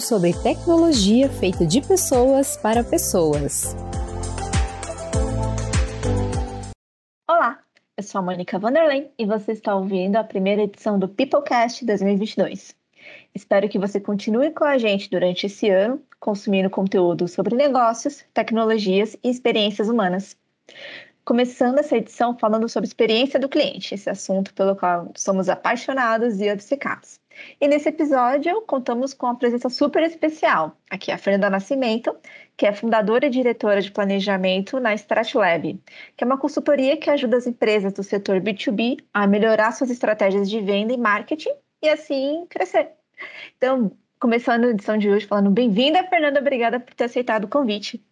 sobre tecnologia feita de pessoas para pessoas. Olá, eu sou a Mônica Vanderlei e você está ouvindo a primeira edição do Peoplecast 2022. Espero que você continue com a gente durante esse ano, consumindo conteúdo sobre negócios, tecnologias e experiências humanas começando essa edição falando sobre experiência do cliente, esse assunto pelo qual somos apaixonados e obcecados. E nesse episódio contamos com uma presença super especial. Aqui é a Fernanda Nascimento, que é fundadora e diretora de planejamento na StratLab, que é uma consultoria que ajuda as empresas do setor B2B a melhorar suas estratégias de venda e marketing e assim crescer. Então, começando a edição de hoje falando bem-vinda, Fernanda, obrigada por ter aceitado o convite.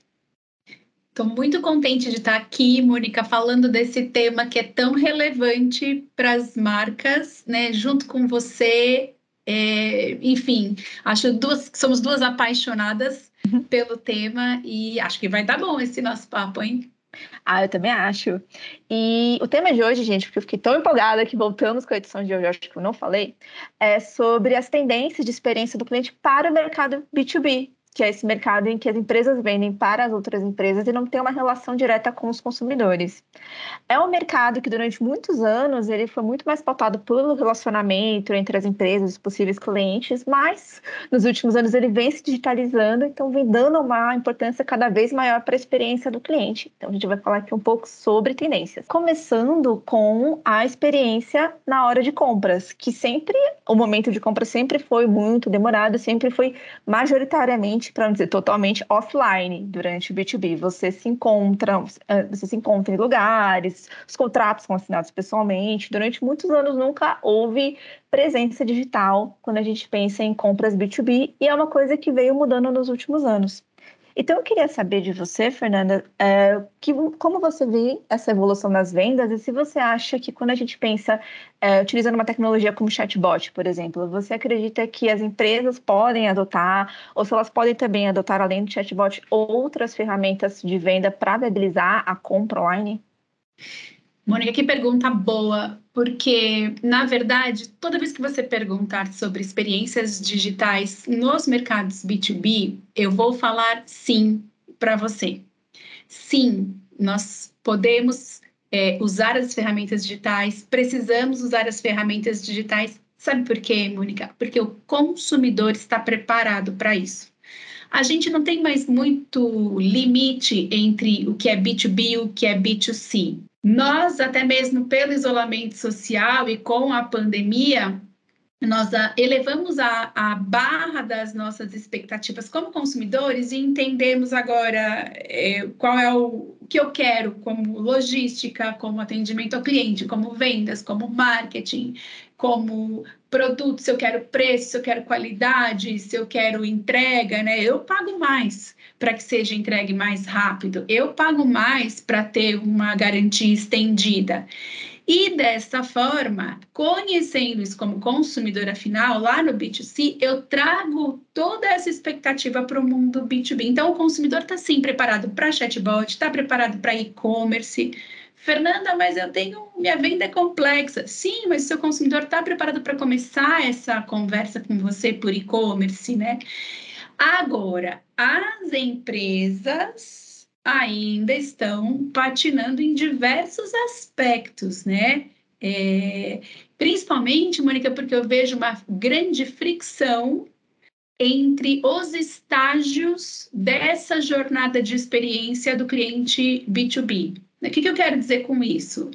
Estou muito contente de estar aqui, Mônica, falando desse tema que é tão relevante para as marcas, né? Junto com você. É, enfim, acho duas, somos duas apaixonadas uhum. pelo tema e acho que vai dar bom esse nosso papo, hein? Ah, eu também acho. E o tema de hoje, gente, porque eu fiquei tão empolgada que voltamos com a edição de hoje, acho que eu não falei, é sobre as tendências de experiência do cliente para o mercado B2B, que é esse mercado em que as empresas vendem para as outras empresas e não tem uma relação direta com os consumidores. É um mercado que durante muitos anos ele foi muito mais pautado pelo relacionamento entre as empresas e os possíveis clientes, mas nos últimos anos ele vem se digitalizando, então vem dando uma importância cada vez maior para a experiência do cliente. Então a gente vai falar aqui um pouco sobre tendências. Começando com a experiência na hora de compras, que sempre o momento de compra sempre foi muito demorado, sempre foi majoritariamente para não dizer totalmente offline durante o B2B. Você se encontra, eh, você se encontra em lugares, os contratos são assinados pessoalmente. Durante muitos anos nunca houve presença digital quando a gente pensa em compras B2B e é uma coisa que veio mudando nos últimos anos. Então, eu queria saber de você, Fernanda, é, que, como você vê essa evolução das vendas e se você acha que quando a gente pensa é, utilizando uma tecnologia como chatbot, por exemplo, você acredita que as empresas podem adotar, ou se elas podem também adotar, além do chatbot, outras ferramentas de venda para viabilizar a compra online? Mônica, que pergunta boa, porque, na verdade, toda vez que você perguntar sobre experiências digitais nos mercados B2B, eu vou falar sim para você. Sim, nós podemos é, usar as ferramentas digitais, precisamos usar as ferramentas digitais. Sabe por quê, Mônica? Porque o consumidor está preparado para isso a gente não tem mais muito limite entre o que é B2B e o que é B2C. Nós, até mesmo pelo isolamento social e com a pandemia, nós elevamos a, a, barra das nossas expectativas como consumidores e entendemos agora é, qual é o, o, que eu quero como logística, como atendimento ao cliente, como vendas, como marketing, como produto, se eu quero preço, se eu quero qualidade, se eu quero entrega, né? Eu pago mais para que seja entregue mais rápido, eu pago mais para ter uma garantia estendida. E dessa forma, conhecendo isso como consumidora final, lá no B2C, eu trago toda essa expectativa para o mundo B2B. Então, o consumidor está sim preparado para chatbot, está preparado para e-commerce. Fernanda, mas eu tenho. Minha venda é complexa. Sim, mas seu consumidor está preparado para começar essa conversa com você por e-commerce, né? Agora, as empresas ainda estão patinando em diversos aspectos, né? É, principalmente, Mônica, porque eu vejo uma grande fricção entre os estágios dessa jornada de experiência do cliente B2B. O que, que eu quero dizer com isso?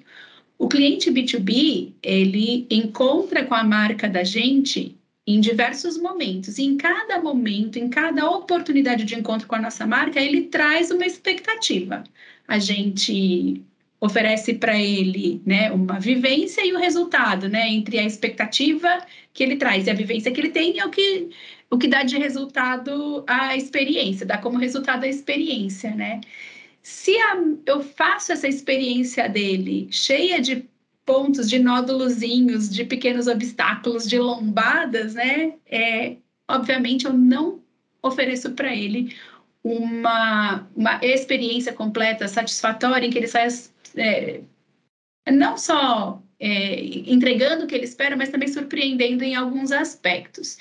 O cliente B2B, ele encontra com a marca da gente em diversos momentos. E em cada momento, em cada oportunidade de encontro com a nossa marca, ele traz uma expectativa. A gente oferece para ele né, uma vivência e o resultado, né, entre a expectativa que ele traz e a vivência que ele tem é o que, o que dá de resultado a experiência, dá como resultado a experiência, né? Se a, eu faço essa experiência dele cheia de pontos de nódulozinhos, de pequenos obstáculos, de lombadas, né? É, obviamente eu não ofereço para ele uma, uma experiência completa, satisfatória, em que ele saia é, não só é, entregando o que ele espera, mas também surpreendendo em alguns aspectos.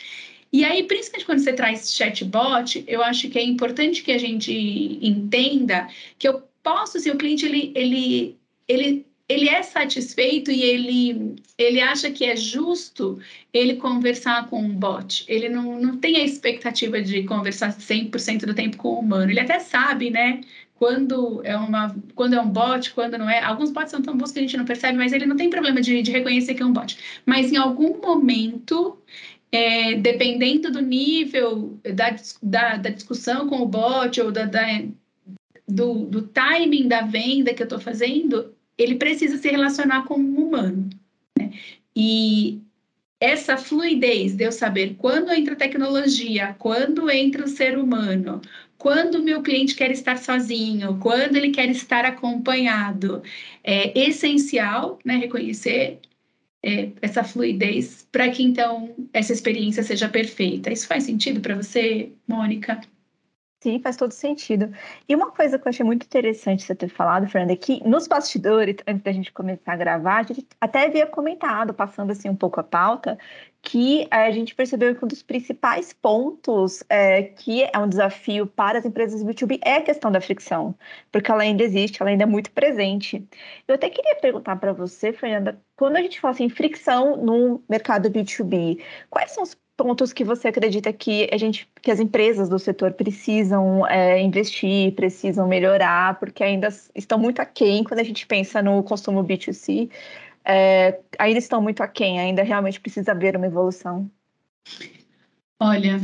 E aí, principalmente quando você traz chatbot, eu acho que é importante que a gente entenda que eu posso, se o cliente ele, ele, ele, ele é satisfeito e ele, ele acha que é justo ele conversar com um bot. Ele não, não tem a expectativa de conversar 100% do tempo com o humano. Ele até sabe, né? quando é, uma, quando é um bot, quando não é. Alguns bots são tão bons que a gente não percebe, mas ele não tem problema de, de reconhecer que é um bot. Mas em algum momento, é, dependendo do nível da, da, da, discussão com o bot ou da, da do, do, timing da venda que eu estou fazendo, ele precisa se relacionar com um humano. Né? E essa fluidez de eu saber quando entra a tecnologia, quando entra o ser humano, quando o meu cliente quer estar sozinho, quando ele quer estar acompanhado. É essencial né, reconhecer é, essa fluidez para que então essa experiência seja perfeita. Isso faz sentido para você, Mônica? Sim, faz todo sentido. E uma coisa que eu achei muito interessante você ter falado, Fernanda, é que nos bastidores, antes da gente começar a gravar, a gente até havia comentado, passando assim um pouco a pauta, que a gente percebeu que um dos principais pontos é, que é um desafio para as empresas B2B é a questão da fricção, porque ela ainda existe, ela ainda é muito presente. Eu até queria perguntar para você, Fernanda, quando a gente fala em assim, fricção no mercado B2B, quais são os pontos que você acredita que a gente, que as empresas do setor precisam é, investir, precisam melhorar, porque ainda estão muito aquém quando a gente pensa no consumo B2C, é, ainda estão muito aquém, ainda realmente precisa haver uma evolução? Olha,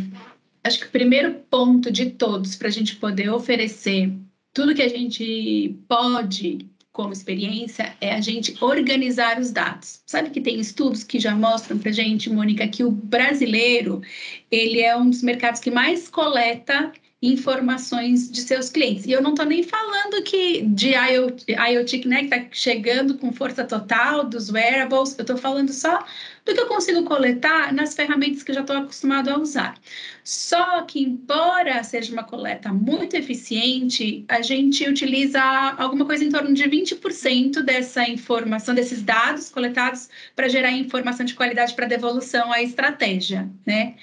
acho que o primeiro ponto de todos para a gente poder oferecer tudo que a gente pode como experiência é a gente organizar os dados. Sabe que tem estudos que já mostram para gente, Mônica, que o brasileiro ele é um dos mercados que mais coleta informações de seus clientes. E eu não estou nem falando que de IoT, IoT né, que está chegando com força total, dos wearables, eu estou falando só do que eu consigo coletar nas ferramentas que eu já estou acostumado a usar. Só que, embora seja uma coleta muito eficiente, a gente utiliza alguma coisa em torno de 20% dessa informação, desses dados coletados, para gerar informação de qualidade para devolução à estratégia, né?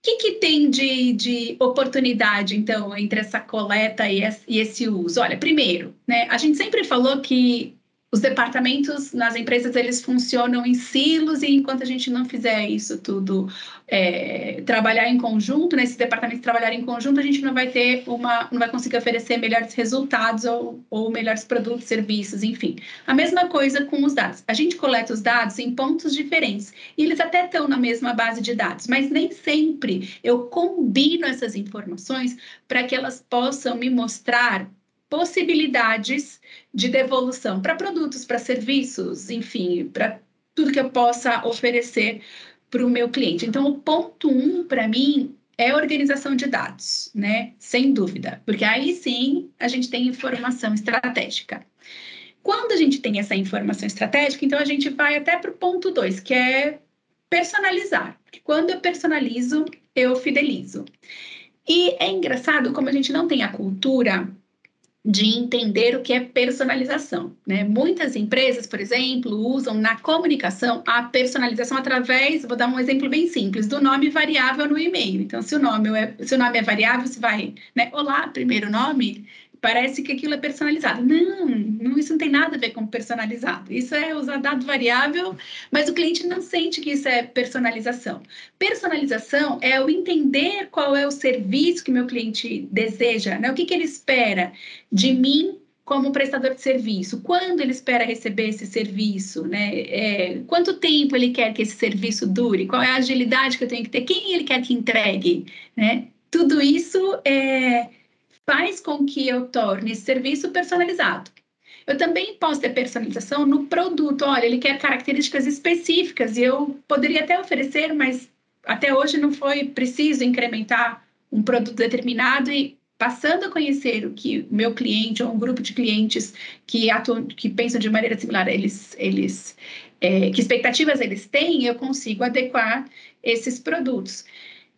O que, que tem de, de, oportunidade, então, entre essa coleta e esse, e esse uso? Olha, primeiro, né, a gente sempre falou que os departamentos nas empresas eles funcionam em silos e enquanto a gente não fizer isso tudo é, trabalhar em conjunto nesses né, departamentos trabalhar em conjunto a gente não vai ter uma não vai conseguir oferecer melhores resultados ou, ou melhores produtos serviços enfim. A mesma coisa com os dados. A gente coleta os dados em pontos diferentes e eles até estão na mesma base de dados mas nem sempre eu combino essas informações para que elas possam me mostrar possibilidades de devolução para produtos, para serviços, enfim, para tudo que eu possa oferecer para o meu cliente. Então, o ponto um para mim é organização de dados, né? Sem dúvida, porque aí sim a gente tem informação estratégica. Quando a gente tem essa informação estratégica, então a gente vai até para o ponto dois, que é personalizar. Porque quando eu personalizo, eu fidelizo. E é engraçado como a gente não tem a cultura de entender o que é personalização. Né? Muitas empresas, por exemplo, usam na comunicação a personalização através, vou dar um exemplo bem simples, do nome variável no e-mail. Então, se o nome é, se o nome é variável, você vai, né? Olá, primeiro nome, parece que aquilo é personalizado. Não, isso não tem nada a ver com personalizado. Isso é usar dado variável, mas o cliente não sente que isso é personalização. Personalização é o entender qual é o serviço que meu cliente deseja, né? o que, que ele espera de mim como prestador de serviço, quando ele espera receber esse serviço, né? É, quanto tempo ele quer que esse serviço dure, qual é a agilidade que eu tenho que ter, quem ele quer que entregue, né? Tudo isso é, faz com que eu torne esse serviço personalizado. Eu também posso ter personalização no produto. Olha, ele quer características específicas e eu poderia até oferecer, mas até hoje não foi preciso incrementar um produto determinado e passando a conhecer o que meu cliente ou um grupo de clientes que atuam, que pensam de maneira similar, eles, eles, é, que expectativas eles têm, eu consigo adequar esses produtos.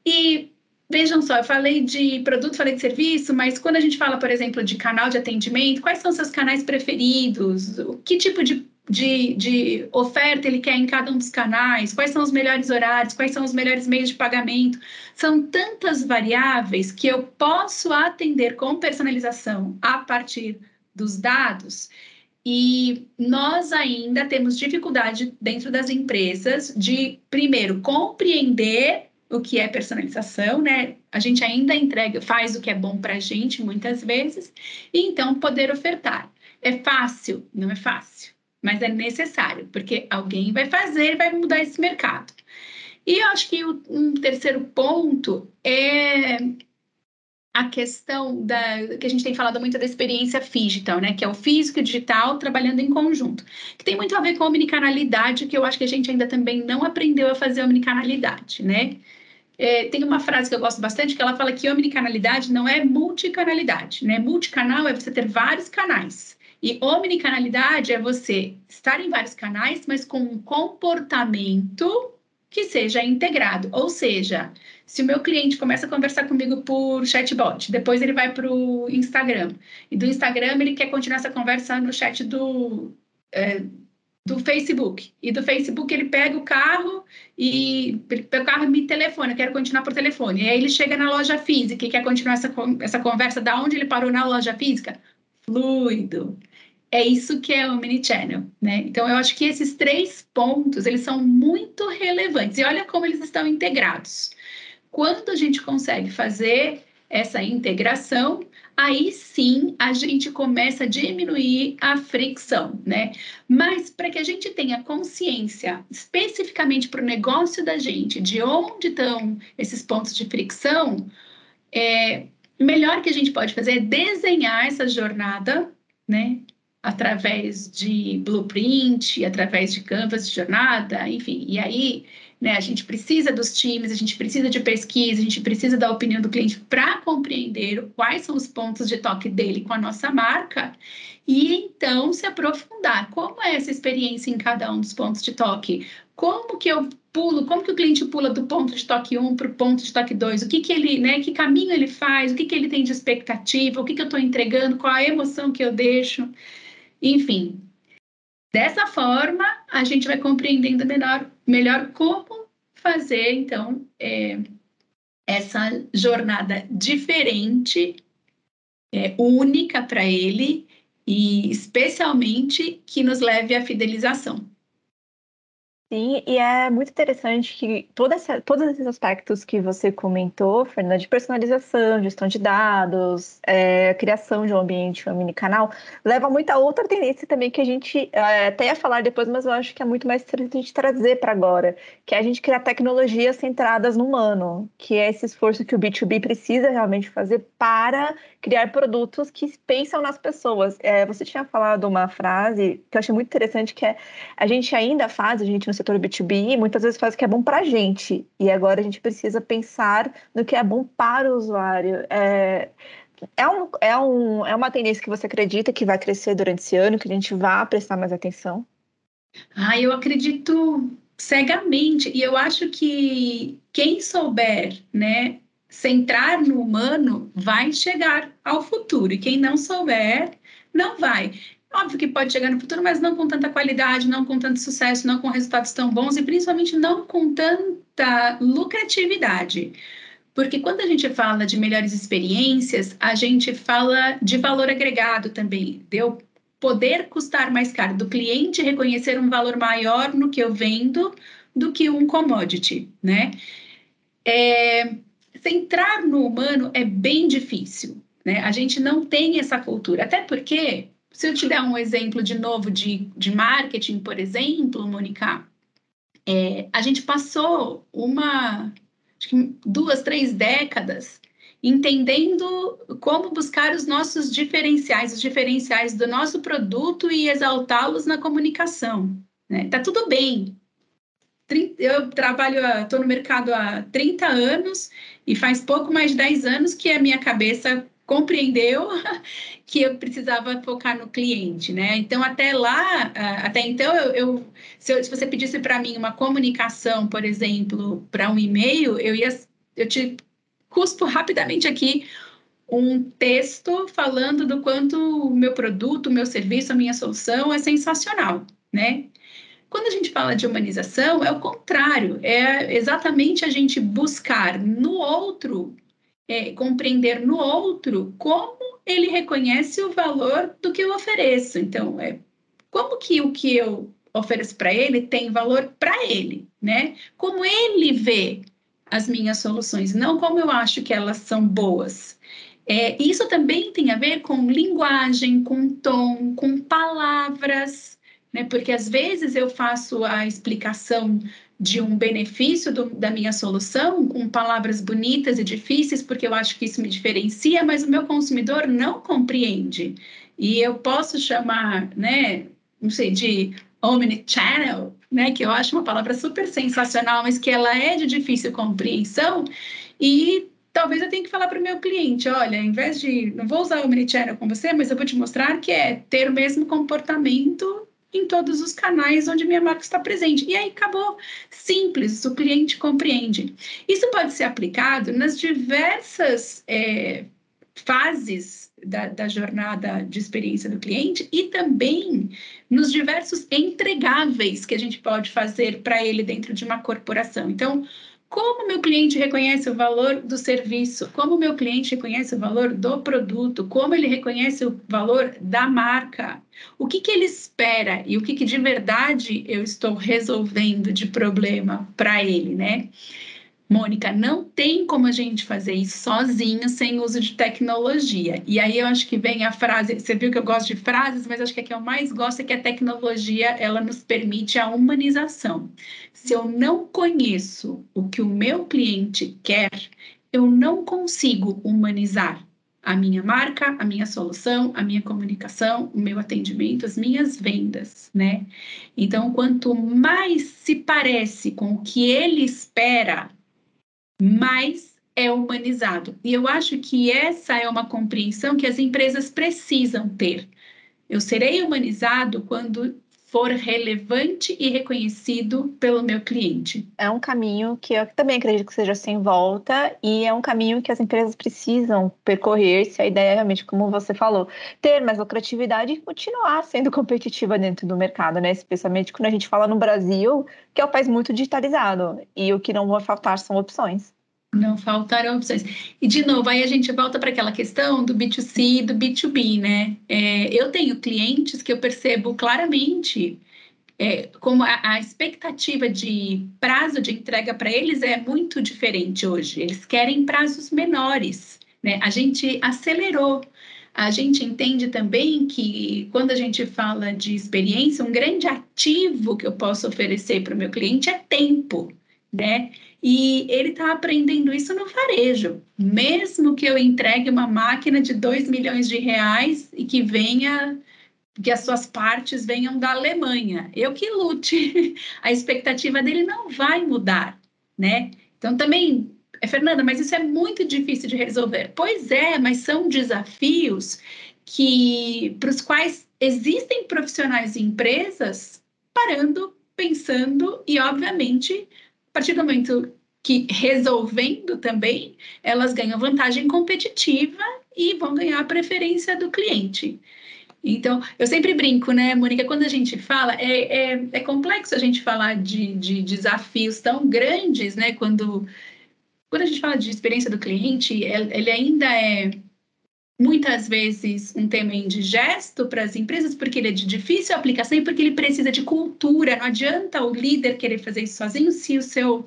E Vejam só, eu falei de produto, falei de serviço, mas quando a gente fala, por exemplo, de canal de atendimento, quais são seus canais preferidos? Que tipo de de, de oferta ele quer em cada um dos canais, quais são os melhores horários, quais são os melhores meios de pagamento. São tantas variáveis que eu posso atender com personalização a partir dos dados. E nós ainda temos dificuldade dentro das empresas de, primeiro, compreender o que é personalização, né? A gente ainda entrega, faz o que é bom para a gente muitas vezes, e então poder ofertar. É fácil? Não é fácil mas é necessário, porque alguém vai fazer e vai mudar esse mercado. E eu acho que um terceiro ponto é a questão da que a gente tem falado muito da experiência digital, né? Que é o físico e o digital trabalhando em conjunto, que tem muito a ver com a omnicanalidade, que eu acho que a gente ainda também não aprendeu a fazer omnicanalidade, né? É, tem uma frase que eu gosto bastante que ela fala que omnicanalidade não é multicanalidade, né? Multicanal é você ter vários canais. E omnicanalidade é você estar em vários canais, mas com um comportamento que seja integrado. Ou seja, se o meu cliente começa a conversar comigo por chatbot, depois ele vai para o Instagram, e do Instagram ele quer continuar essa conversa no chat do, é, do Facebook, e do Facebook ele pega o carro e pega o carro e me telefona, quero continuar por telefone. E aí ele chega na loja física e quer continuar essa, essa conversa da onde ele parou na loja física. Fluido é isso que é o Omnichannel, né? Então, eu acho que esses três pontos, eles são muito relevantes. E olha como eles estão integrados. Quando a gente consegue fazer essa integração, aí sim a gente começa a diminuir a fricção, né? Mas para que a gente tenha consciência especificamente para o negócio da gente, de onde estão esses pontos de fricção, é, melhor que a gente pode fazer é desenhar essa jornada, né? através de blueprint, através de canvas de jornada, enfim. E aí, né, a gente precisa dos times, a gente precisa de pesquisa, a gente precisa da opinião do cliente para compreender quais são os pontos de toque dele com a nossa marca e então se aprofundar. Como é essa experiência em cada um dos pontos de toque? Como que eu pulo, como que o cliente pula do ponto de toque 1 para o ponto de toque 2? O que que ele, né, que caminho ele faz? O que que ele tem de expectativa? O que que eu estou entregando? Qual a emoção que eu deixo? Enfim, dessa forma, a gente vai compreendendo melhor, melhor como fazer, então, é, essa jornada diferente, é, única para ele e especialmente que nos leve à fidelização. Sim, e é muito interessante que toda essa, todos esses aspectos que você comentou, Fernanda, de personalização, gestão de dados, é, criação de um ambiente canal, leva muito a outra tendência também que a gente é, até ia falar depois, mas eu acho que é muito mais interessante a gente trazer para agora, que é a gente criar tecnologias centradas no humano, que é esse esforço que o B2B precisa realmente fazer para criar produtos que pensam nas pessoas. É, você tinha falado uma frase que eu achei muito interessante, que é a gente ainda faz, a gente no setor B2B, muitas vezes faz o que é bom para a gente. E agora a gente precisa pensar no que é bom para o usuário. É, é, um, é, um, é uma tendência que você acredita que vai crescer durante esse ano, que a gente vá prestar mais atenção? Ah, eu acredito cegamente. E eu acho que quem souber, né, centrar no humano, vai chegar ao futuro. E quem não souber, não vai. Óbvio que pode chegar no futuro, mas não com tanta qualidade, não com tanto sucesso, não com resultados tão bons e principalmente não com tanta lucratividade. Porque quando a gente fala de melhores experiências, a gente fala de valor agregado também, de eu poder custar mais caro, do cliente reconhecer um valor maior no que eu vendo do que um commodity, né? É, centrar no humano é bem difícil, né? A gente não tem essa cultura, até porque se eu te der um exemplo de novo de, de marketing, por exemplo, Mônica, é, a gente passou uma, duas, três décadas entendendo como buscar os nossos diferenciais, os diferenciais do nosso produto e exaltá-los na comunicação. Né? Tá tudo bem. Eu trabalho, estou no mercado há 30 anos e faz pouco mais de 10 anos que a minha cabeça compreendeu que eu precisava focar no cliente, né? Então, até lá, até então, eu, eu se, eu, se, você pedisse para mim uma comunicação, por exemplo, para um e-mail, eu ia, eu te cuspo rapidamente aqui um texto falando do quanto o meu produto, o meu serviço, a minha solução é sensacional. né? Quando a gente fala de humanização, é o contrário, é exatamente a gente buscar no outro, é, compreender no outro como ele reconhece o valor do que eu ofereço. Então, é, como que o que eu ofereço para ele tem valor para ele, né? Como ele vê as minhas soluções, não como eu acho que elas são boas. É, isso também tem a ver com linguagem, com tom, com palavras, né? Porque às vezes eu faço a explicação de um benefício do, da minha solução com palavras bonitas e difíceis, porque eu acho que isso me diferencia, mas o meu consumidor não compreende. E eu posso chamar, né, não sei, de omnichannel, né, que eu acho uma palavra super sensacional, mas que ela é de difícil compreensão, e talvez eu tenha que falar para o meu cliente, olha, em vez de, não vou usar o omnichannel com você, mas eu vou te mostrar que é ter o mesmo comportamento em todos os canais onde minha marca está presente. E aí acabou. Simples, o cliente compreende. Isso pode ser aplicado nas diversas é, fases da, da, jornada de experiência do cliente e também nos diversos entregáveis que a gente pode fazer para ele dentro de uma corporação. Então, como meu cliente reconhece o valor do serviço, como meu cliente reconhece o valor do produto, como ele reconhece o valor da marca, o que, que ele espera e o que, que de verdade eu estou resolvendo de problema para ele, né? Mônica, não tem como a gente fazer isso sozinho sem uso de tecnologia. E aí eu acho que vem a frase, você viu que eu gosto de frases, mas acho que a que eu mais gosto é que a tecnologia, ela nos permite a humanização. Se eu não conheço o que o meu cliente quer, eu não consigo humanizar a minha marca, a minha solução, a minha comunicação, o meu atendimento, as minhas vendas, né? Então, quanto mais se parece com o que ele espera, mais é humanizado. E eu acho que essa é uma compreensão que as empresas precisam ter. Eu serei humanizado quando for relevante e reconhecido pelo meu cliente. É um caminho que eu também acredito que seja sem volta e é um caminho que as empresas precisam percorrer se a ideia é realmente, como você falou, ter mais lucratividade e continuar sendo competitiva dentro do mercado, né? Especialmente quando a gente fala no Brasil, que é um país muito digitalizado e o que não vai faltar são opções. Não faltarão opções. E, de novo, aí a gente volta para aquela questão do B2C e do B2B, né? É, eu tenho clientes que eu percebo claramente é, como a, a, expectativa de prazo de entrega para eles é muito diferente hoje. Eles querem prazos menores, né? A gente acelerou. A gente entende também que quando a gente fala de experiência, um grande ativo que eu posso oferecer para o meu cliente é tempo, né? E ele está aprendendo isso no varejo. Mesmo que eu entregue uma máquina de 2 milhões de reais e que venha, que as suas partes venham da Alemanha, eu que lute. A expectativa dele não vai mudar, né? Então também, é, Fernanda, mas isso é muito difícil de resolver. Pois é, mas são desafios que para os quais existem profissionais e empresas parando, pensando e, obviamente, partir do momento que resolvendo também, elas ganham vantagem competitiva e vão ganhar a preferência do cliente. Então, eu sempre brinco, né, Mônica, quando a gente fala, é, é, é complexo a gente falar de, de, desafios tão grandes, né, quando, quando a gente fala de experiência do cliente, ele ainda é muitas vezes um tema indigesto para as empresas, porque ele é de difícil aplicação e porque ele precisa de cultura. Não adianta o líder querer fazer isso sozinho se o seu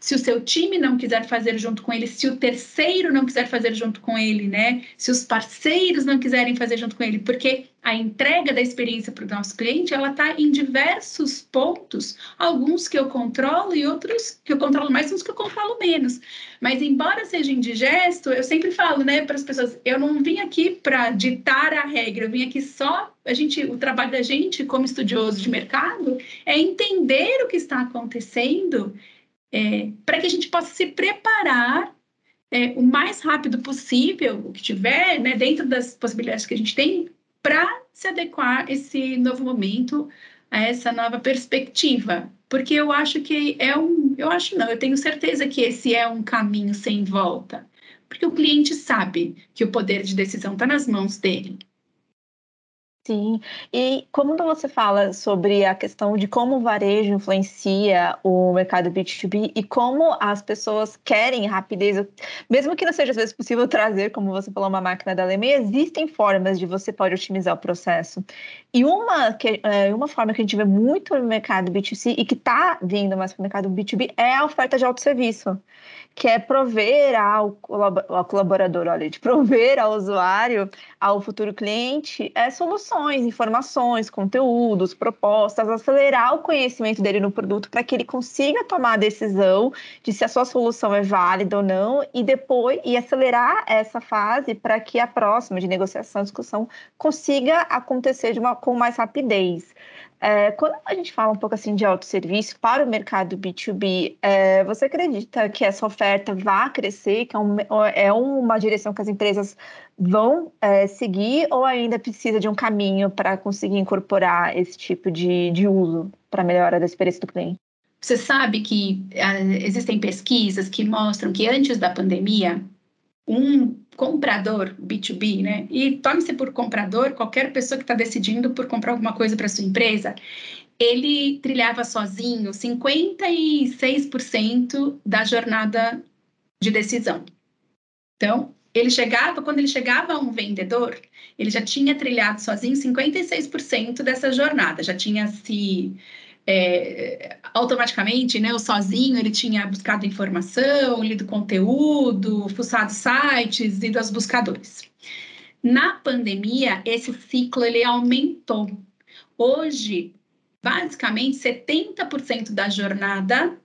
se o seu time não quiser fazer junto com ele, se o terceiro não quiser fazer junto com ele, né? Se os parceiros não quiserem fazer junto com ele, porque a entrega da experiência para o nosso cliente, ela está em diversos pontos, alguns que eu controlo e outros que eu controlo mais, uns que eu controlo menos. Mas embora seja indigesto, eu sempre falo, né, para as pessoas, eu não vim aqui para ditar a regra, eu vim aqui só a gente, o trabalho da gente como estudioso de mercado é entender o que está acontecendo é, para que a gente possa se preparar é, o mais rápido possível, o que tiver, né, dentro das possibilidades que a gente tem, para se adequar a esse novo momento, a essa nova perspectiva. Porque eu acho que é um. Eu acho não, eu tenho certeza que esse é um caminho sem volta. Porque o cliente sabe que o poder de decisão está nas mãos dele. Sim, e como você fala sobre a questão de como o varejo influencia o mercado B2B e como as pessoas querem rapidez, mesmo que não seja às vezes possível trazer, como você falou, uma máquina da Alemanha, existem formas de você pode otimizar o processo. E uma, que, é, uma forma que a gente vê muito no mercado B2C e que está vindo mais para o mercado B2B é a oferta de autosserviço que é prover ao, colaborador, olha, de prover ao usuário, ao futuro cliente, é, informações, conteúdos, propostas, acelerar o conhecimento dele no produto para que ele consiga tomar a decisão de se a sua solução é válida ou não e depois e acelerar essa fase para que a próxima de negociação, discussão consiga acontecer de uma, com mais rapidez. É, quando a gente fala um pouco assim de autosserviço para o mercado B2B, é, você acredita que essa oferta vai crescer, que é, um, é uma direção que as empresas vão é, seguir ou ainda precisa de um caminho para conseguir incorporar esse tipo de, de uso para melhorar a experiência do cliente? Você sabe que uh, existem pesquisas que mostram que antes da pandemia, um comprador B2B, né? E tome-se por comprador qualquer pessoa que está decidindo por comprar alguma coisa para sua empresa. Ele trilhava sozinho 56% da jornada de decisão. Então, ele chegava, quando ele chegava a um vendedor, ele já tinha trilhado sozinho 56% dessa jornada, já tinha se é, automaticamente, né, o sozinho, ele tinha buscado informação, lido conteúdo, fuçado sites, ido aos buscadores. Na pandemia, esse ciclo ele aumentou. Hoje, basicamente, 70% da jornada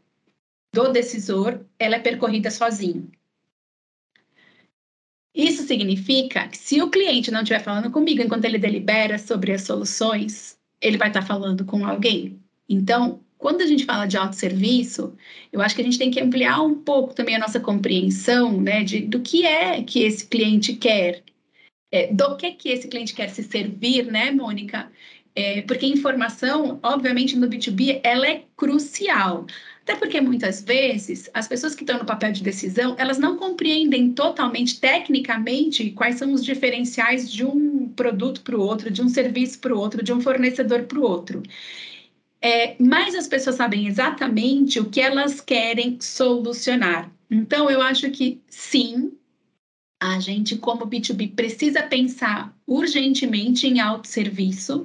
do decisor ela é percorrida sozinho. Isso significa que se o cliente não estiver falando comigo enquanto ele delibera sobre as soluções, ele vai estar falando com alguém. Então, quando a gente fala de autosserviço, eu acho que a gente tem que ampliar um pouco também a nossa compreensão né, de, do que é que esse cliente quer, é, do que, que esse cliente quer se servir, né, Mônica? É, porque informação, obviamente, no B2B, ela é crucial. Até porque muitas vezes as pessoas que estão no papel de decisão, elas não compreendem totalmente, tecnicamente, quais são os diferenciais de um produto para o outro, de um serviço para o outro, de um fornecedor para o outro. É, mas as pessoas sabem exatamente o que elas querem solucionar. Então, eu acho que sim, a gente, como B2B, precisa pensar urgentemente em autosserviço.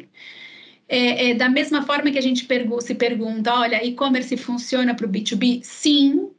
É, é, da mesma forma que a gente pergu se pergunta, olha, e-commerce funciona para o B2B? Sim,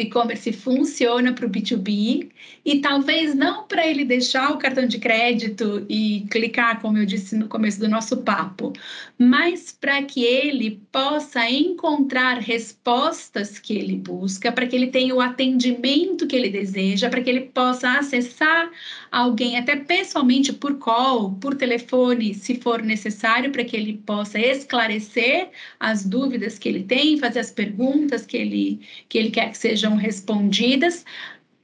e-commerce funciona para o B2B e talvez não para ele deixar o cartão de crédito e clicar, como eu disse no começo do nosso papo, mas para que ele possa encontrar respostas que ele busca, para que ele tenha o atendimento que ele deseja, para que ele possa acessar alguém até pessoalmente por call, por telefone, se for necessário, para que ele possa esclarecer as dúvidas que ele tem, fazer as perguntas que ele, que ele quer que sejam respondidas,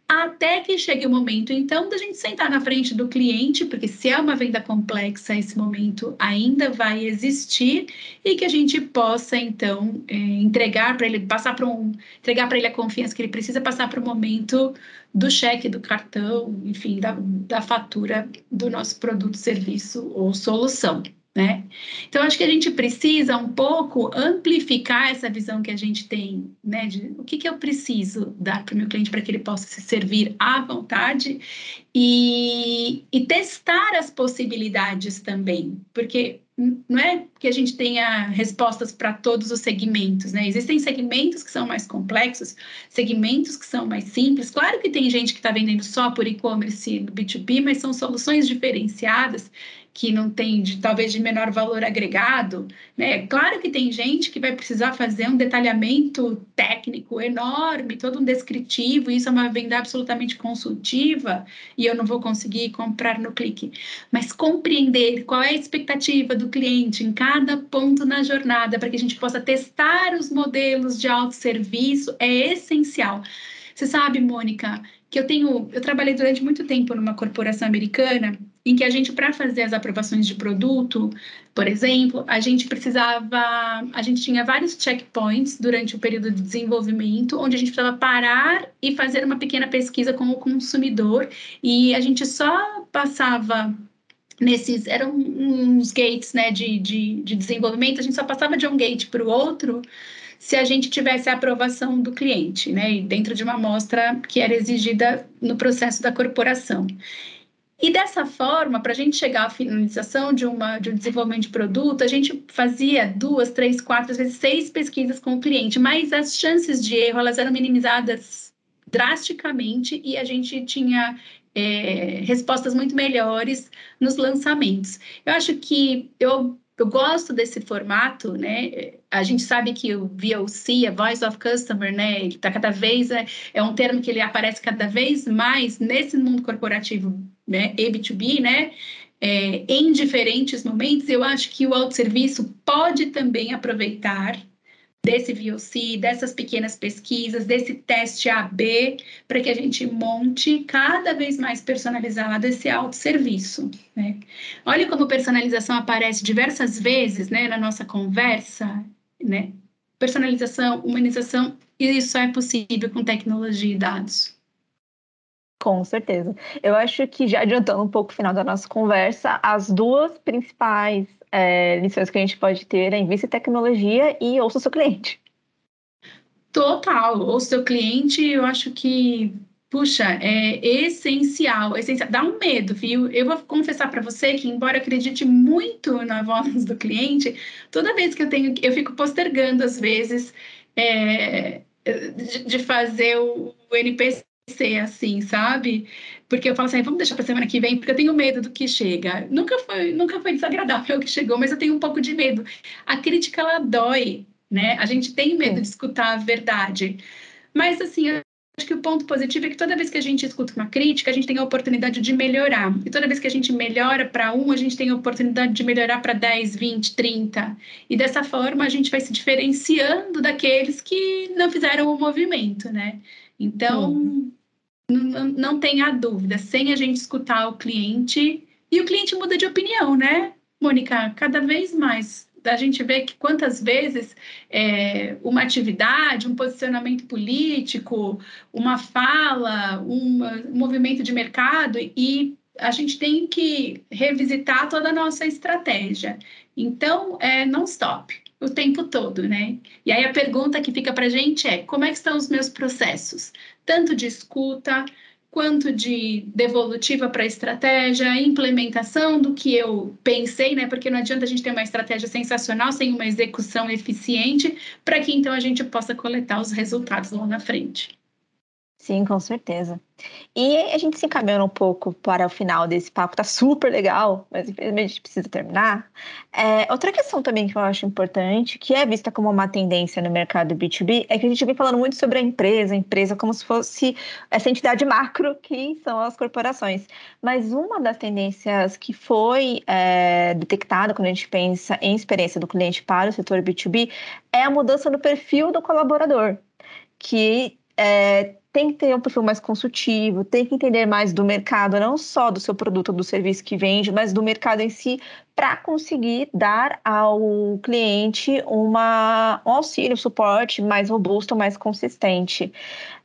até que chegue o momento, então, da gente sentar na frente do cliente, porque se é uma venda complexa, esse momento ainda vai existir e que a gente possa, então, é, entregar para ele, passar para um, entregar para ele a confiança que ele precisa, passar para o momento do cheque, do cartão, enfim, da, da fatura do nosso produto, serviço ou solução né? Então, acho que a gente precisa um pouco amplificar essa visão que a gente tem, né? De o que, que eu preciso dar para o meu cliente para que ele possa se servir à vontade e, e testar as possibilidades também, porque não é que a gente tenha respostas para todos os segmentos, né? Existem segmentos que são mais complexos, segmentos que são mais simples. Claro que tem gente que está vendendo só por e-commerce no B2B, mas são soluções diferenciadas que não tem, de, talvez, de menor valor agregado, né? Claro que tem gente que vai precisar fazer um detalhamento técnico enorme, todo um descritivo, isso é uma venda absolutamente consultiva e eu não vou conseguir comprar no clique. Mas compreender qual é a expectativa do cliente em cada ponto na jornada, para que a gente possa testar os modelos de autosserviço, é essencial. Você sabe, Mônica, que eu tenho, eu trabalhei durante muito tempo numa corporação americana em que a gente, para fazer as aprovações de produto, por exemplo, a gente precisava, a gente tinha vários checkpoints durante o período de desenvolvimento, onde a gente precisava parar e fazer uma pequena pesquisa com o consumidor, e a gente só passava nesses eram uns gates né, de, de, de desenvolvimento, a gente só passava de um gate para o outro se a gente tivesse a aprovação do cliente, né, dentro de uma amostra que era exigida no processo da corporação. E dessa forma, para a gente chegar à finalização de, uma, de um desenvolvimento de produto, a gente fazia duas, três, quatro, às vezes seis pesquisas com o cliente, mas as chances de erro elas eram minimizadas drasticamente e a gente tinha é, respostas muito melhores nos lançamentos. Eu acho que eu, eu gosto desse formato, né? A gente sabe que o VOC, a Voice of Customer, né? Ele está cada vez é, é um termo que ele aparece cada vez mais nesse mundo corporativo, né? E B2B, né? É, em diferentes momentos, eu acho que o autosserviço pode também aproveitar desse VOC, dessas pequenas pesquisas, desse teste AB, para que a gente monte cada vez mais personalizado esse autosserviço. Né? Olha como personalização aparece diversas vezes né, na nossa conversa, né? Personalização, humanização, isso é possível com tecnologia e dados. Com certeza. Eu acho que já adiantando um pouco o final da nossa conversa, as duas principais é, lições que a gente pode ter é invista em tecnologia e ouça o seu cliente. Total, o seu cliente, eu acho que, puxa, é essencial, essencial. Dá um medo, viu? Eu vou confessar para você que, embora eu acredite muito na voz do cliente, toda vez que eu tenho, eu fico postergando às vezes é, de, de fazer o, o NPC assim, sabe? Porque eu falo assim, vamos deixar para semana que vem, porque eu tenho medo do que chega. Nunca foi, nunca foi desagradável o que chegou, mas eu tenho um pouco de medo. A crítica ela dói, né? A gente tem medo de escutar a verdade. Mas assim, acho que o ponto positivo é que toda vez que a gente escuta uma crítica, a gente tem a oportunidade de melhorar. E toda vez que a gente melhora para um, a gente tem a oportunidade de melhorar para 10, 20, 30. E dessa forma a gente vai se diferenciando daqueles que não fizeram o movimento, né? Então, não, não tenha dúvida, sem a gente escutar o cliente, e o cliente muda de opinião, né, Mônica? Cada vez mais. A gente vê que quantas vezes é, uma atividade, um posicionamento político, uma fala, um movimento de mercado, e a gente tem que revisitar toda a nossa estratégia. Então, é, não stop o tempo todo, né? E aí a pergunta que fica para a gente é: como é que estão os meus processos? Tanto de escuta, quanto de devolutiva para estratégia, implementação do que eu pensei, né? Porque não adianta a gente ter uma estratégia sensacional sem uma execução eficiente, para que então a gente possa coletar os resultados lá na frente. Sim, com certeza. E a gente se encaminhando um pouco para o final desse papo, tá super legal, mas infelizmente a gente precisa terminar. É, outra questão também que eu acho importante, que é vista como uma tendência no mercado B2B, é que a gente vem falando muito sobre a empresa, a empresa como se fosse essa entidade macro que são as corporações. Mas uma das tendências que foi é, detectada quando a gente pensa em experiência do cliente para o setor B2B é a mudança no perfil do colaborador, que é, tem que ter um perfil mais consultivo, tem que entender mais do mercado, não só do seu produto ou do serviço que vende, mas do mercado em si, para conseguir dar ao cliente uma, um auxílio, um suporte mais robusto, mais consistente.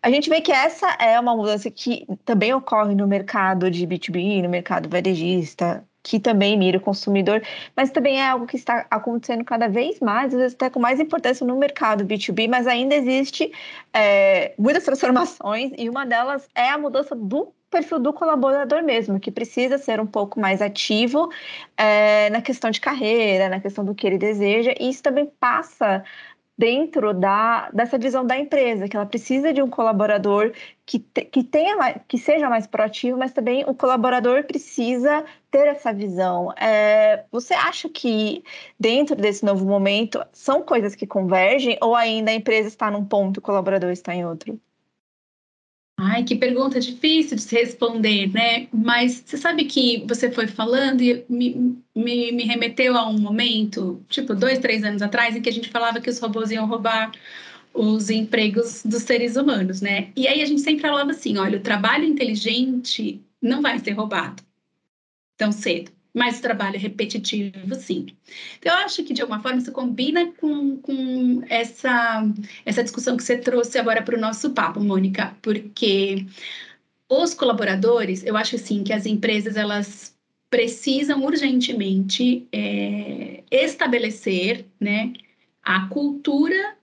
A gente vê que essa é uma mudança que também ocorre no mercado de B2B, no mercado varejista, que também mira o consumidor, mas também é algo que está acontecendo cada vez mais, às vezes até com mais importância no mercado B2B, mas ainda existe é, muitas transformações e uma delas é a mudança do perfil do colaborador mesmo, que precisa ser um pouco mais ativo é, na questão de carreira, na questão do que ele deseja, e isso também passa dentro da, dessa visão da empresa, que ela precisa de um colaborador que, te, que, tenha que seja mais proativo, mas também o colaborador precisa ter essa visão. É, você acha que dentro desse novo momento são coisas que convergem ou ainda a empresa está num ponto e o colaborador está em outro? Ai, que pergunta difícil de se responder, né? Mas você sabe que você foi falando e me, me, me, remeteu a um momento, tipo, dois, três anos atrás, em que a gente falava que os robôs iam roubar os empregos dos seres humanos, né? E aí a gente sempre falava assim: olha, o trabalho inteligente não vai ser roubado tão cedo mais trabalho repetitivo, sim. Então, eu acho que, de alguma forma, isso combina com, com essa, essa discussão que você trouxe agora para o nosso papo, Mônica, porque os colaboradores, eu acho, assim, que as empresas, elas precisam urgentemente é, estabelecer né, a cultura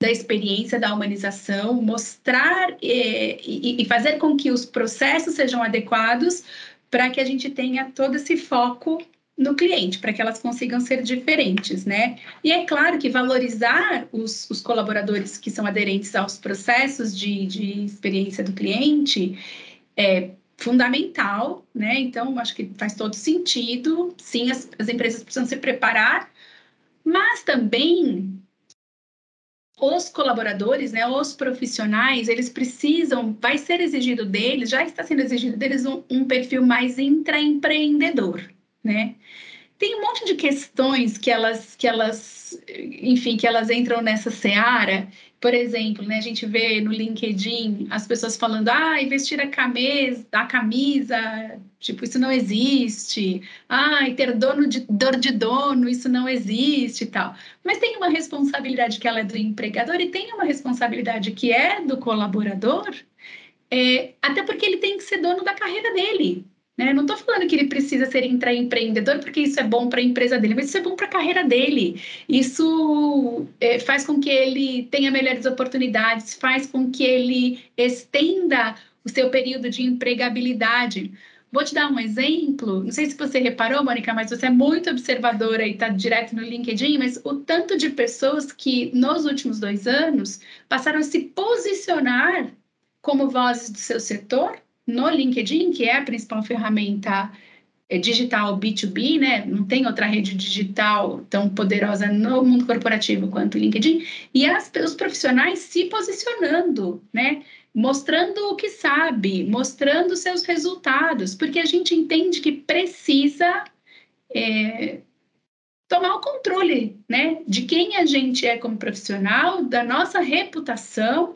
da experiência da humanização, mostrar é, e, e fazer com que os processos sejam adequados para que a gente tenha todo esse foco no cliente, para que elas consigam ser diferentes, né? E é claro que valorizar os, os colaboradores que são aderentes aos processos de, de experiência do cliente é fundamental, né? Então, acho que faz todo sentido. Sim, as, as empresas precisam se preparar, mas também os colaboradores, né, os profissionais, eles precisam, vai ser exigido deles, já está sendo exigido deles um, um perfil mais intraempreendedor, né? Tem um monte de questões que elas, que elas, enfim, que elas entram nessa seara. Por exemplo, né, a gente vê no LinkedIn as pessoas falando, ah, vestir a camisa, a camisa, tipo, isso não existe. Ah, ter dono de, dor de dono, isso não existe e tal. Mas tem uma responsabilidade que ela é do empregador e tem uma responsabilidade que é do colaborador, é, até porque ele tem que ser dono da carreira dele. Né? Não estou falando que ele precisa ser intraempreendedor porque isso é bom para a empresa dele, mas isso é bom para a carreira dele. Isso é, faz com que ele tenha melhores oportunidades, faz com que ele estenda o seu período de empregabilidade. Vou te dar um exemplo. Não sei se você reparou, Mônica, mas você é muito observadora e está direto no LinkedIn, mas o tanto de pessoas que nos últimos dois anos passaram a se posicionar como vozes do seu setor no LinkedIn, que é a principal ferramenta é, digital B2B, né? Não tem outra rede digital tão poderosa no mundo corporativo quanto o LinkedIn, e as, os profissionais se posicionando, né? Mostrando o que sabe, mostrando seus resultados, porque a gente entende que precisa é, tomar o controle, né? De quem a gente é como profissional, da nossa reputação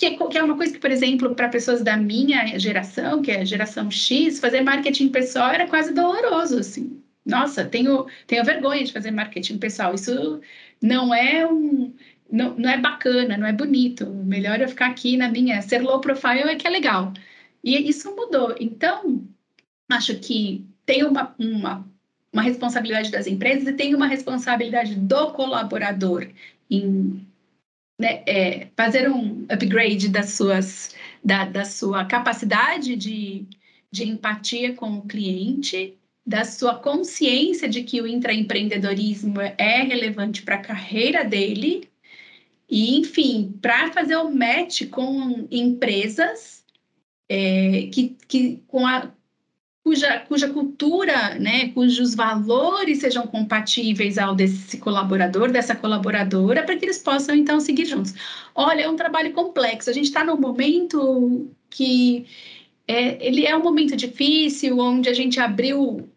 que é, que é uma coisa que, por exemplo, para pessoas da minha geração, que é a geração X, fazer marketing pessoal era quase doloroso, assim. Nossa, tenho, tenho vergonha de fazer marketing pessoal. Isso não é um, não, não é bacana, não é bonito. Melhor eu ficar aqui na minha ser low profile é que é legal. E isso mudou. Então, acho que tem uma, uma, uma responsabilidade das empresas e tem uma responsabilidade do colaborador em né, é, fazer um upgrade das suas, da, da sua capacidade de, de empatia com o cliente, da sua consciência de que o intraempreendedorismo é relevante para a carreira dele, e, enfim, para fazer o match com empresas é, que, que com a, cuja, cuja cultura, né, cujos valores sejam compatíveis ao desse colaborador, dessa colaboradora, para que eles possam então seguir juntos. Olha, é um trabalho complexo. A gente está num momento que é, ele é um momento difícil, onde a gente abriu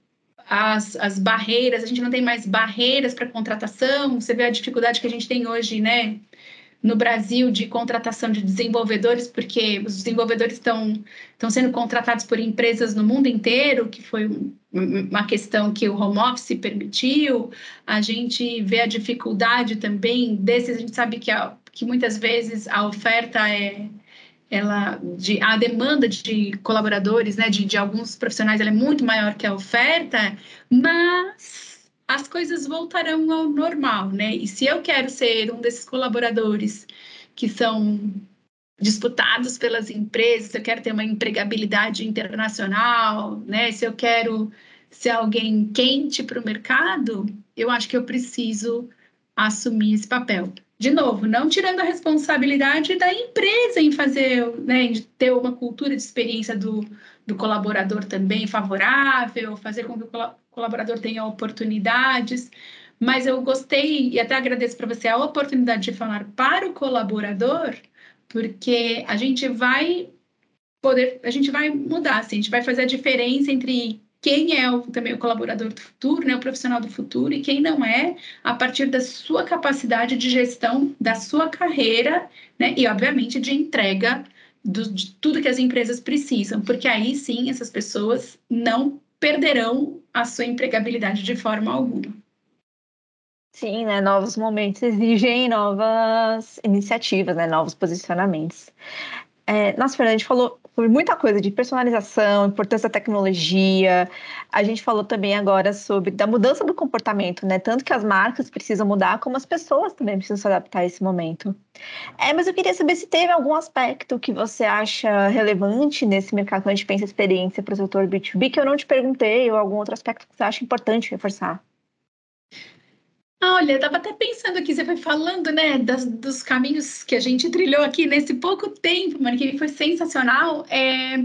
as, as barreiras, a gente não tem mais barreiras para contratação. Você vê a dificuldade que a gente tem hoje, né? No Brasil de contratação de desenvolvedores, porque os desenvolvedores estão, estão sendo contratados por empresas no mundo inteiro, que foi uma questão que o home office permitiu. A gente vê a dificuldade também desses, a gente sabe que, a, que muitas vezes a oferta é ela de a demanda de colaboradores, né, de, de alguns profissionais, ela é muito maior que a oferta, mas as coisas voltarão ao normal, né? E se eu quero ser um desses colaboradores que são disputados pelas empresas, se eu quero ter uma empregabilidade internacional, né? Se eu quero ser alguém quente para o mercado, eu acho que eu preciso assumir esse papel. De novo, não tirando a responsabilidade da empresa em fazer, né, em ter uma cultura de experiência do, do colaborador também favorável, fazer com que o colaborador tenha oportunidades, mas eu gostei e até agradeço para você a oportunidade de falar para o colaborador, porque a gente vai poder, a gente vai mudar, assim, a gente vai fazer a diferença entre quem é o, também o colaborador do futuro, né, o profissional do futuro, e quem não é, a partir da sua capacidade de gestão da sua carreira, né, e obviamente de entrega do, de tudo que as empresas precisam, porque aí sim essas pessoas não perderão a sua empregabilidade de forma alguma. Sim, né? Novos momentos exigem novas iniciativas, né? Novos posicionamentos. É, nossa, Fernanda, a gente falou sobre muita coisa de personalização, importância da tecnologia. A gente falou também agora sobre da mudança do comportamento, né? Tanto que as marcas precisam mudar, como as pessoas também precisam se adaptar a esse momento. É, mas eu queria saber se teve algum aspecto que você acha relevante nesse mercado quando a gente pensa experiência para o setor B2B que eu não te perguntei, ou algum outro aspecto que você acha importante reforçar. Olha, estava até pensando aqui, você foi falando, né, das, dos caminhos que a gente trilhou aqui nesse pouco tempo, mano, que foi sensacional. É,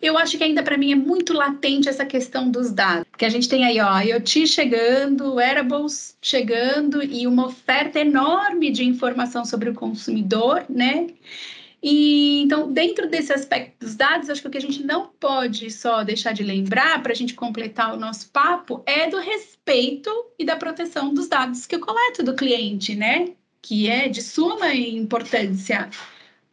eu acho que ainda para mim é muito latente essa questão dos dados, porque a gente tem aí, ó, IoT chegando, wearables chegando e uma oferta enorme de informação sobre o consumidor, né? E então, dentro desse aspecto dos dados, acho que o que a gente não pode só deixar de lembrar para a gente completar o nosso papo é do respeito e da proteção dos dados que eu coleto do cliente, né? Que é de suma importância.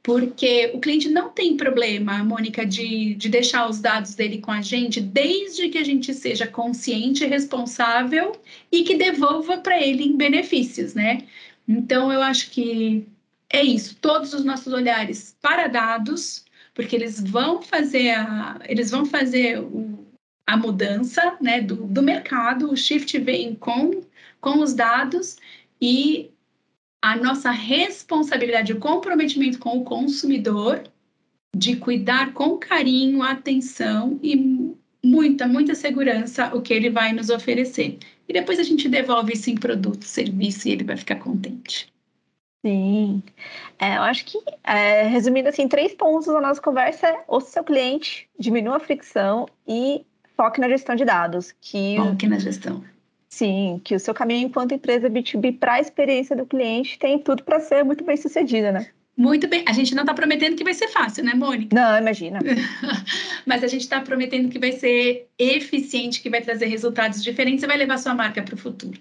Porque o cliente não tem problema, Mônica, de, de deixar os dados dele com a gente, desde que a gente seja consciente, responsável e que devolva para ele em benefícios, né? Então, eu acho que é isso, todos os nossos olhares para dados, porque eles vão fazer a, eles vão fazer o, a mudança né, do, do mercado, o shift vem com, com os dados e a nossa responsabilidade, o comprometimento com o consumidor de cuidar com carinho, atenção e muita, muita segurança o que ele vai nos oferecer. E depois a gente devolve isso em produto, serviço e ele vai ficar contente. Sim. É, eu acho que, é, resumindo assim, três pontos da nossa conversa é o seu cliente, diminua a fricção e foque na gestão de dados. Que, foque na gestão. Sim, que o seu caminho enquanto empresa B2B para a experiência do cliente tem tudo para ser muito bem sucedida, né? Muito bem. A gente não está prometendo que vai ser fácil, né, Mônica? Não, imagina. Mas a gente está prometendo que vai ser eficiente, que vai trazer resultados diferentes e vai levar sua marca para o futuro.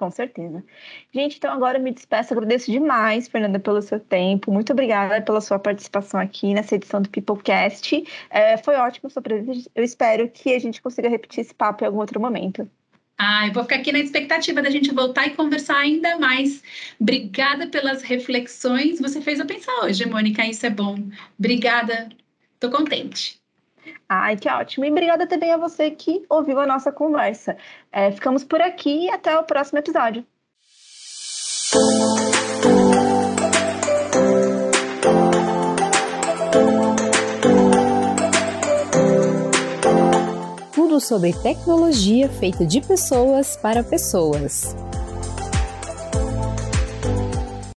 Com certeza. Gente, então agora eu me despeço. Agradeço demais, Fernanda, pelo seu tempo. Muito obrigada pela sua participação aqui nessa edição do Peoplecast. É, foi ótimo a sua presença. Eu espero que a gente consiga repetir esse papo em algum outro momento. Ah, eu vou ficar aqui na expectativa da gente voltar e conversar ainda mais. Obrigada pelas reflexões. Você fez eu pensar hoje, Mônica. Isso é bom. Obrigada. Estou contente. Ai, que ótimo. E obrigada também a você que ouviu a nossa conversa. É, ficamos por aqui e até o próximo episódio. Tudo sobre tecnologia feita de pessoas para pessoas.